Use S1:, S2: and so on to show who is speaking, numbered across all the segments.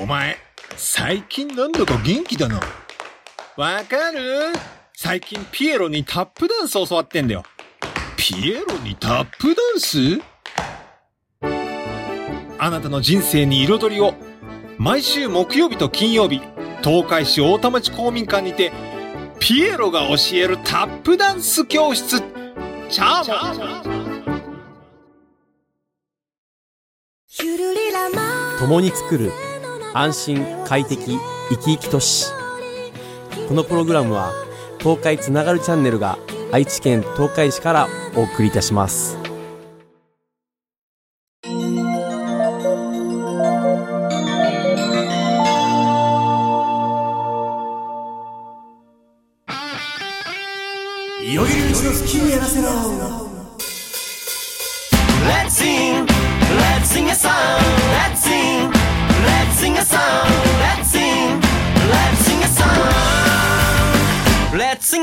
S1: お前、最近なんだか元気だな。わかる？最近ピエロにタップダンス教わってんだよ。ピエロにタップダンス？あなたの人生に彩りを。毎週木曜日と金曜日、東海市大田町公民館にて、ピエロが教えるタップダンス教室。チャーモン
S2: 共に作る安心快適生き生き都市このプログラムは東海つながるチャンネルが愛知県東海市からお送りいたします。
S3: よいようちの好きにやらせろ。Let's sing, let's sing a song,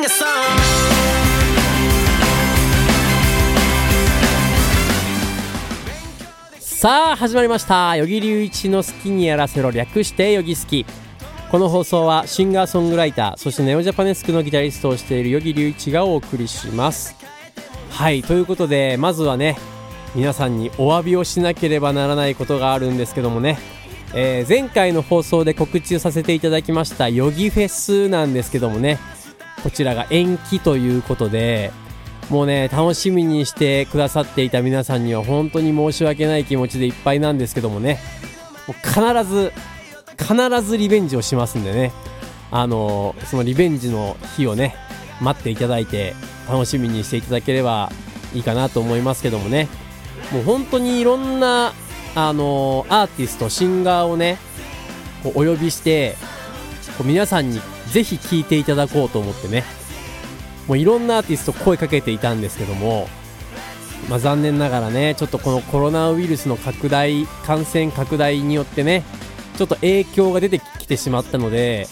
S3: sing a song.
S2: さあ始まりました。与木隆一の好きにやらせろ略してよぎ好きこの放送はシンガーソングライターそしてネオジャパネスクのギタリストをしている与木隆一がお送りします。はいということでまずはね皆さんにお詫びをしなければならないことがあるんですけどもね、えー前回の放送で告知させていただきましたヨギフェスなんですけどもね。こちらが延期ということでもうね楽しみにしてくださっていた皆さんには本当に申し訳ない気持ちでいっぱいなんですけどもね。もう必ず必ずリベンジをしますんでね。あのーそのリベンジの日をね待っていただいて楽しみにしていただければいいかなと思いますけどもね。もう本当にいろんなあのーアーティストシンガーをねこうお呼びしてこう皆さんにぜひ聴いていただこうと思ってね。もういろんなアーティスト声かけていたんですけども、まあ、残念ながらねちょっとこのコロナウイルスの拡大感染拡大によってねちょっと影響が出てきてしまったので、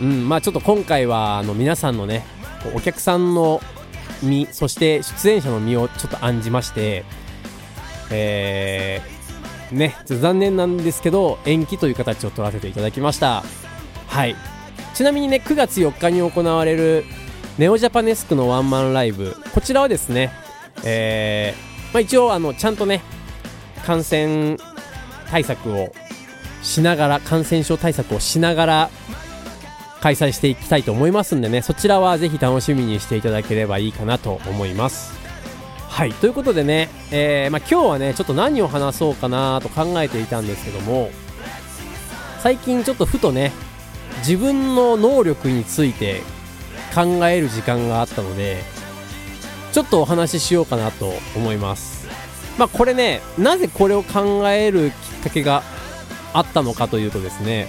S2: うんまあ、ちょっと今回はあの皆さんのねお客さんの身そして出演者の身をちょっと案じましてえーね、残念なんですけど延期という形を取らせていただきました。はい。ちなみにね9月4日に行われるネオジャパネスクのワンマンライブこちらはですねえーまあ、一応あのちゃんとね感染対策をしながら感染症対策をしながら開催していきたいと思いますんでねそちらはぜひ楽しみにしていただければいいかなと思います。はいということでね、えーまあ、今日はねちょっと何を話そうかなと考えていたんですけども最近ちょっとふとね自分の能力について考える時間があったのでちょっとお話ししようかなと思います。まあこれねなぜこれを考えるきっかけがあったのかというとですね、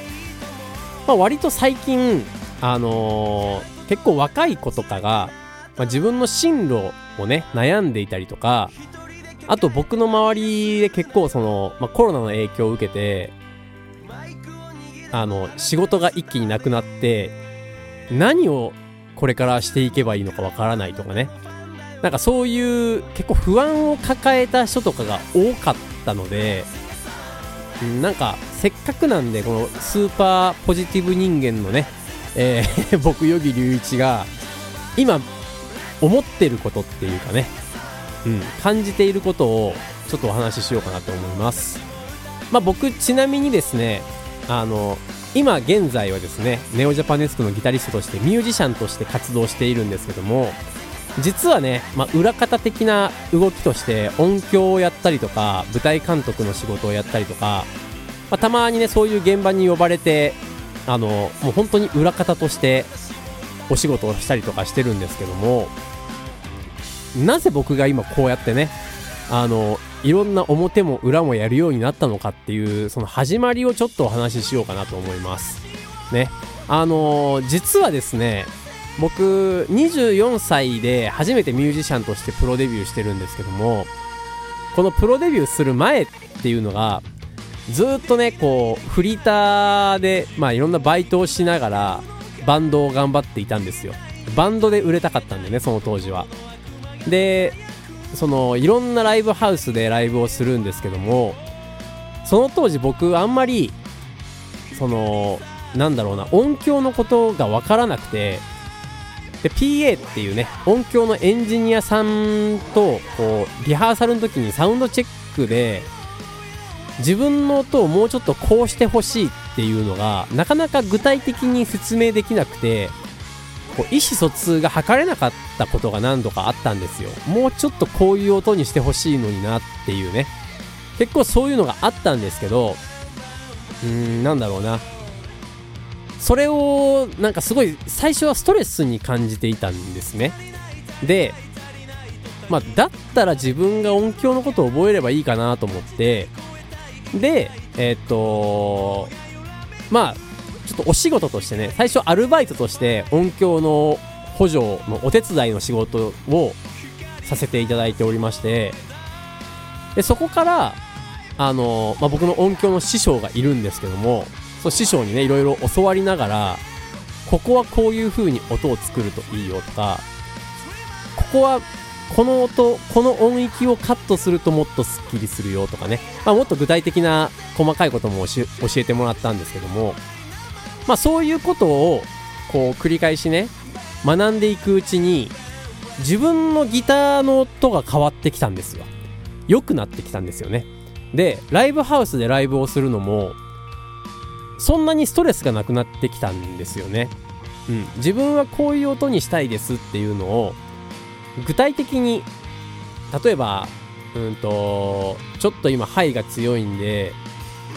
S2: まあ、割と最近あのー結構若い子とかが、まあ、自分の進路をね悩んでいたりとかあと僕の周りで結構その、まあ、コロナの影響を受けてあの仕事が一気になくなって何をこれからしていけばいいのかわからないとかね。なんかそういう結構不安を抱えた人とかが多かったのでうんなんかせっかくなんでこのスーパーポジティブ人間のね、えー 僕与木隆一が今思ってることっていうかね、うん、感じていることをちょっとお話ししようかなと思います。まあ僕ちなみにですねあの今現在はですねネオジャパネスクのギタリストとしてミュージシャンとして活動しているんですけども実はね、まあ、裏方的な動きとして音響をやったりとか舞台監督の仕事をやったりとか、まあ、たまにねそういう現場に呼ばれてあのもう本当に裏方としてお仕事をしたりとかしてるんですけどもなぜ僕が今こうやってねあのいろんな表も裏もやるようになったのかっていうその始まりをちょっとお話ししようかなと思います。ね。あの実はですね僕24歳で初めてミュージシャンとしてプロデビューしてるんですけどもこのプロデビューする前っていうのがずっとねこうフリーターでまあいろんなバイトをしながらバンドを頑張っていたんですよ。バンドで売れたかったんでねその当時は。でそのいろんなライブハウスでライブをするんですけどもその当時僕あんまりそのなんだろうな音響のことが分からなくてで PA っていうね音響のエンジニアさんとこうリハーサルの時にサウンドチェックで自分の音をもうちょっとこうしてほしいっていうのがなかなか具体的に説明できなくてこう意思疎通が図れなかったことが何度かあったんですよ。もうちょっとこういう音にしてほしいのになっていうね。結構そういうのがあったんですけどうーんなんだろうな。それをなんかすごい最初はストレスに感じていたんですね。でまあだったら自分が音響のことを覚えればいいかなと思ってでえーっとまあちょっとお仕事としてね最初アルバイトとして音響の補助のお手伝いの仕事をさせていただいておりましてでそこからあの、まあ、僕の音響の師匠がいるんですけどもその師匠にねいろいろ教わりながらここはこういう風に音を作るといいよとかここはこの音この音域をカットするともっとスッキリするよとかね、まあ、もっと具体的な細かいことも教え教えてもらったんですけどもまあそういうことをこう繰り返しね学んでいくうちに自分のギターの音が変わってきたんですよ。良くなってきたんですよね。でライブハウスでライブをするのもそんなにストレスがなくなってきたんですよね。うん。自分はこういう音にしたいですっていうのを具体的に例えばうんとちょっと今ハイが強いんで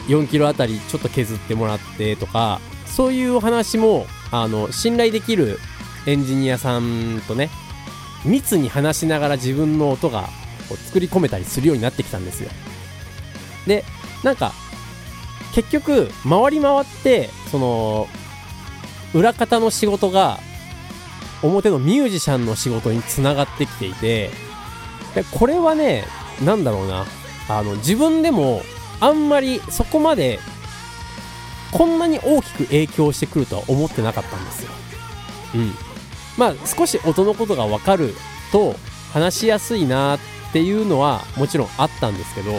S2: 4キロあたりちょっと削ってもらってとかそういうお話もあの信頼できるエンジニアさんとね密に話しながら自分の音が作り込めたりするようになってきたんですよ。でなんか結局回り回ってその裏方の仕事が表のミュージシャンの仕事につながってきていてでこれはねなんだろうな。あの自分でもあんまりそこまでこんなに大きく影響してくるとは思ってなかったんですよ。うん。まあ少し音のことが分かると話しやすいなっていうのはもちろんあったんですけど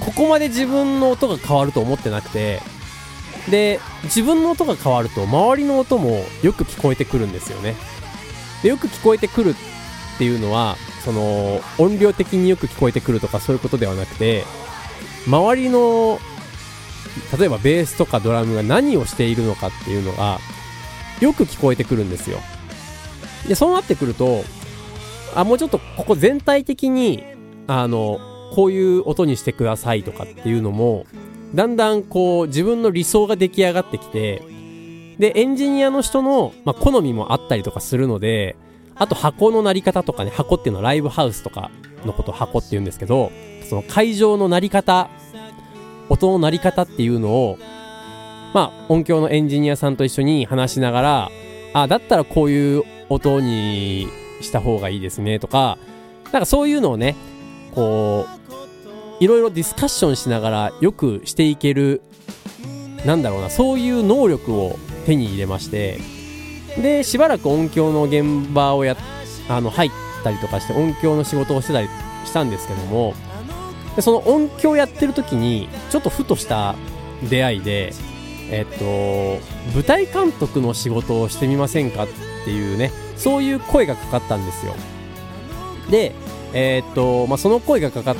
S2: ここまで自分の音が変わると思ってなくてで自分の音が変わると周りの音もよく聞こえてくるんですよね。でよく聞こえてくるっていうのはその音量的によく聞こえてくるとかそういうことではなくて周りの例えばベースとかドラムが何をしているのかっていうのがよく聞こえてくるんですよ。でそうなってくるとあもうちょっとここ全体的にあのこういう音にしてくださいとかっていうのもだんだんこう自分の理想が出来上がってきてでエンジニアの人の、まあ、好みもあったりとかするのであと箱の鳴り方とかね箱っていうのはライブハウスとかのことを箱って言うんですけどその会場の鳴り方音の鳴り方っていうのをまあ音響のエンジニアさんと一緒に話しながらあだったらこういう音にした方がいいですねとかなんかそういうのをねこういろいろディスカッションしながらよくしていけるなんだろうなそういう能力を手に入れましてでしばらく音響の現場をやあの入ったりとかして音響の仕事をしてたりしたんですけどもでその音響やってる時にちょっとふとした出会いでえっと舞台監督の仕事をしてみませんかっていうねそういう声がかかったんですよ。でえっとまあその声がかかっ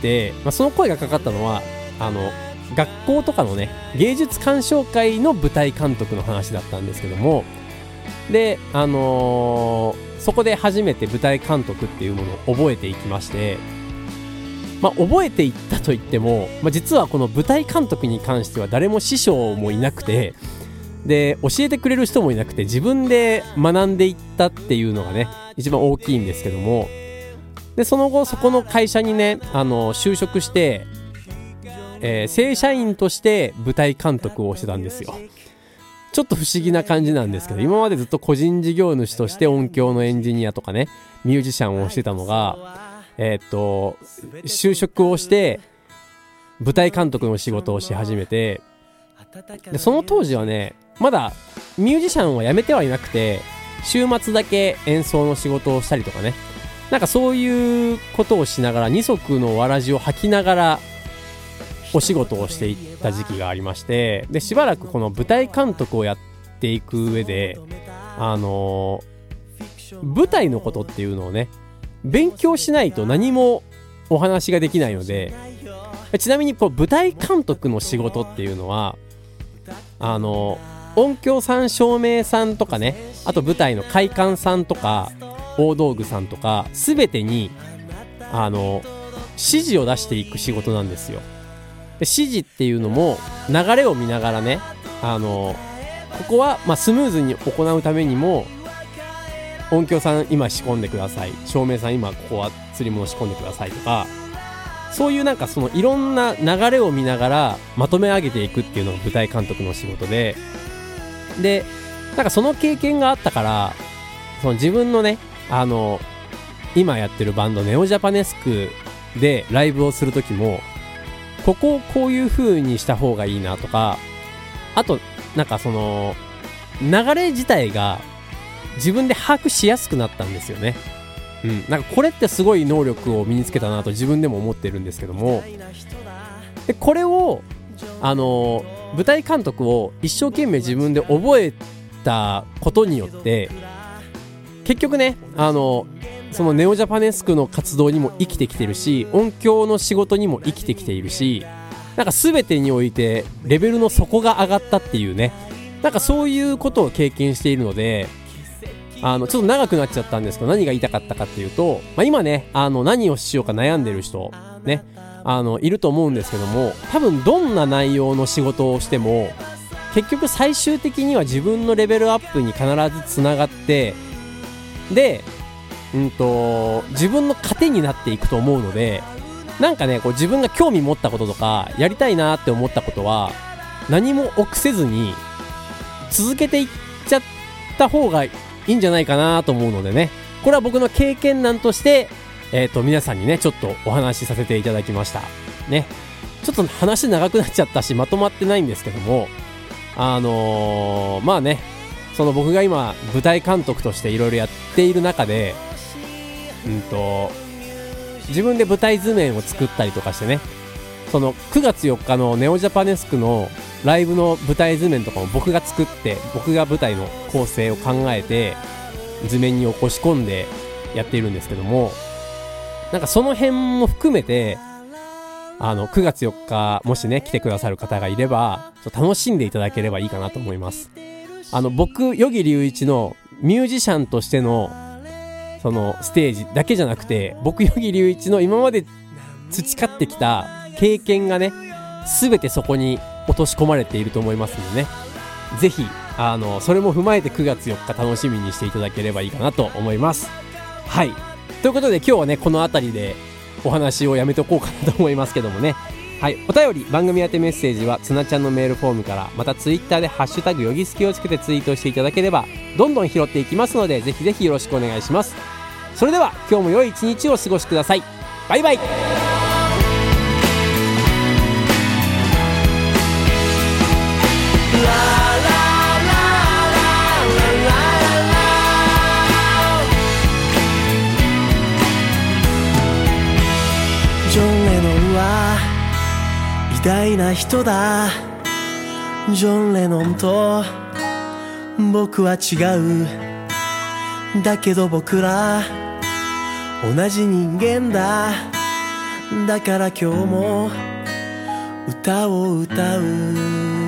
S2: て、まあ、その声がかかったのはあの学校とかのね芸術鑑賞会の舞台監督の話だったんですけどもであのーそこで初めて舞台監督っていうものを覚えていきましてまあ覚えていったと言っても、まあ、実はこの舞台監督に関しては誰も師匠もいなくてで教えてくれる人もいなくて自分で学んでいったっていうのがね一番大きいんですけどもでその後そこの会社にねあの就職して、えー正社員として舞台監督をしてたんですよ。ちょっと不思議な感じなんですけど今までずっと個人事業主として音響のエンジニアとかねミュージシャンをしてたのがえーっと就職をして舞台監督の仕事をし始めてでその当時はねまだミュージシャンは辞めてはいなくて週末だけ演奏の仕事をしたりとかね。なんかそういうことをしながら二足のわらじを履きながらお仕事をしていった時期がありましてでしばらくこの舞台監督をやっていく上であの舞台のことっていうのをね勉強しないと何もお話ができないのでちなみにこう舞台監督の仕事っていうのはあの音響さん照明さんとかねあと舞台の会館さんとか大道具さんとか全てにあの指示を出していく仕事なんですよ。で指示っていうのも流れを見ながらねあのここは、まあ、スムーズに行うためにも音響さん今仕込んでください。照明さん今ここは釣り物仕込んでくださいとかそういうなんかそのいろんな流れを見ながらまとめ上げていくっていうのが舞台監督の仕事で。でなんかその経験があったからその自分のねあの今やってるバンドネオジャパネスクでライブをする時もここをこういう風にした方がいいなとかあとなんかその流れ自体が自分で把握しやすくなったんですよね。うん、なんかこれってすごい能力を身につけたなと自分でも思ってるんですけども。でこれをあの舞台監督を一生懸命自分で覚えたことによって結局ねあのそのネオジャパネスクの活動にも生きてきてるし音響の仕事にも生きてきているしなんか全てにおいてレベルの底が上がったっていうね。なんかそういうことを経験しているのであのちょっと長くなっちゃったんですけど何が言いたかったかっていうと、まあ、今ねあの何をしようか悩んでる人ねあのいると思うんですけども多分どんな内容の仕事をしても結局最終的には自分のレベルアップに必ずつながってで、うんと、自分の糧になっていくと思うのでなんかねこう自分が興味持ったこととかやりたいなって思ったことは何も臆せずに続けていっちゃった方がいいいんじゃないかなと思うのでね。これは僕の経験談としてえっ、と皆さんにねちょっとお話しさせていただきました。ね。ちょっと話長くなっちゃったしまとまってないんですけどもあのーまあね。その僕が今舞台監督としていろいろやっている中でうんと自分で舞台図面を作ったりとかしてね。その9月4日のネオジャパネスクのライブの舞台図面とかも僕が作って僕が舞台の構成を考えて図面に起こし込んでやっているんですけどもなんかその辺も含めてあの9月4日もしね来てくださる方がいればちょっと楽しんでいただければいいかなと思います。あの僕与木隆一のミュージシャンとしてのそのステージだけじゃなくて僕与木隆一の今まで培ってきた経験がね全てそこに落とし込まれていると思いますのでね。ぜひあのそれも踏まえて9月4日楽しみにしていただければいいかなと思います。はい。ということで今日はねこの辺りでお話をやめておこうかなと思いますけどもね。はい、お便り番組宛てメッセージはつなちゃんのメールフォームからまたツイッターで「ハッシュタグよぎすき」をつけてツイートしていただければどんどん拾っていきますのでぜひぜひよろしくお願いします。それでは今日も良い一日をお過ごしください。バイバイ。
S3: 偉大な人だ。ジョン・レノンと僕は違う。だけど僕ら同じ人間だ。だから今日も歌を歌う。